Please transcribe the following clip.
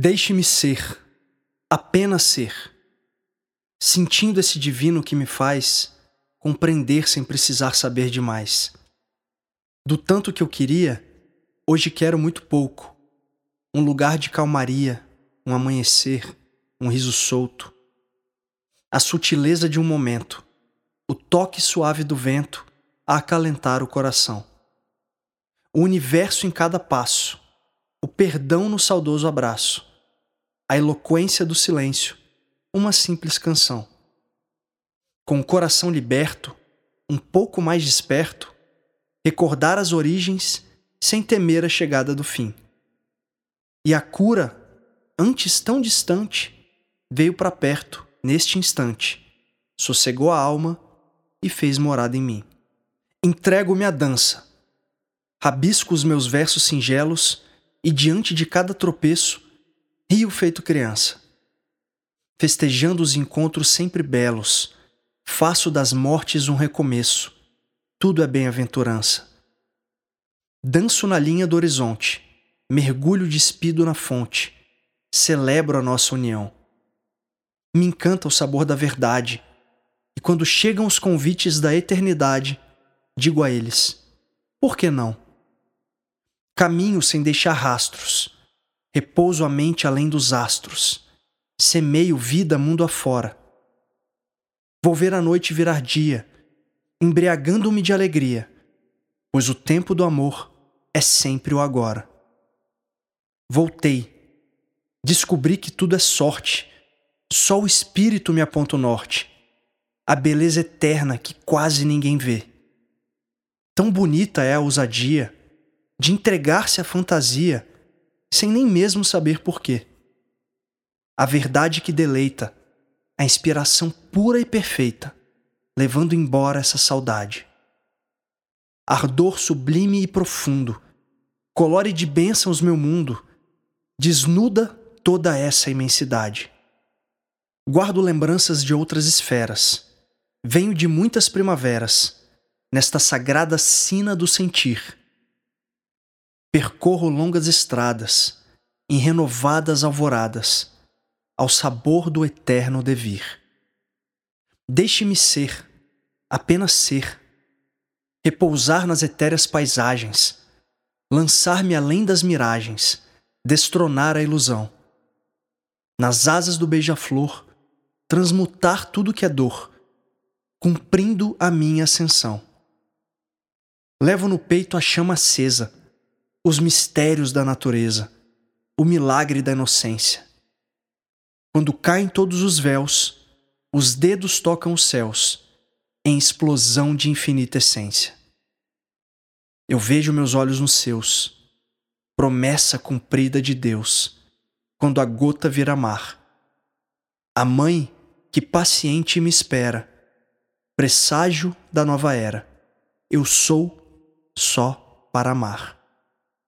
Deixe-me ser, apenas ser, sentindo esse divino que me faz compreender sem precisar saber demais. Do tanto que eu queria, hoje quero muito pouco. Um lugar de calmaria, um amanhecer, um riso solto. A sutileza de um momento, o toque suave do vento a acalentar o coração. O universo em cada passo, o perdão no saudoso abraço, a eloquência do silêncio, uma simples canção. Com o coração liberto, um pouco mais desperto, recordar as origens sem temer a chegada do fim. E a cura, antes tão distante, veio para perto neste instante, sossegou a alma e fez morada em mim. Entrego-me à dança, rabisco os meus versos singelos e diante de cada tropeço, rio feito criança. Festejando os encontros sempre belos, faço das mortes um recomeço. Tudo é bem-aventurança. Danço na linha do horizonte, mergulho despido na fonte, celebro a nossa união. Me encanta o sabor da verdade, e quando chegam os convites da eternidade, digo a eles: por que não? Caminho sem deixar rastros, repouso a mente além dos astros, semeio vida mundo afora. Vou ver a noite virar dia, embriagando-me de alegria, pois o tempo do amor é sempre o agora. Voltei, descobri que tudo é sorte, só o espírito me aponta o norte, a beleza eterna que quase ninguém vê. Tão bonita é a ousadia de entregar-se à fantasia sem nem mesmo saber porquê. A verdade que deleita, a inspiração pura e perfeita, levando embora essa saudade. Ardor sublime e profundo, colore de bênçãos meu mundo, desnuda toda essa imensidade. Guardo lembranças de outras esferas, venho de muitas primaveras, nesta sagrada sina do sentir Percorro longas estradas, em renovadas alvoradas, ao sabor do eterno devir. Deixe-me ser, apenas ser, repousar nas etéreas paisagens, lançar-me além das miragens, destronar a ilusão. Nas asas do beija-flor, transmutar tudo que é dor, cumprindo a minha ascensão. Levo no peito a chama acesa, os mistérios da natureza, o milagre da inocência. Quando caem todos os véus, os dedos tocam os céus, em explosão de infinita essência. Eu vejo meus olhos nos seus, promessa cumprida de Deus, quando a gota vira mar. A mãe que paciente me espera, presságio da nova era. Eu sou só para amar.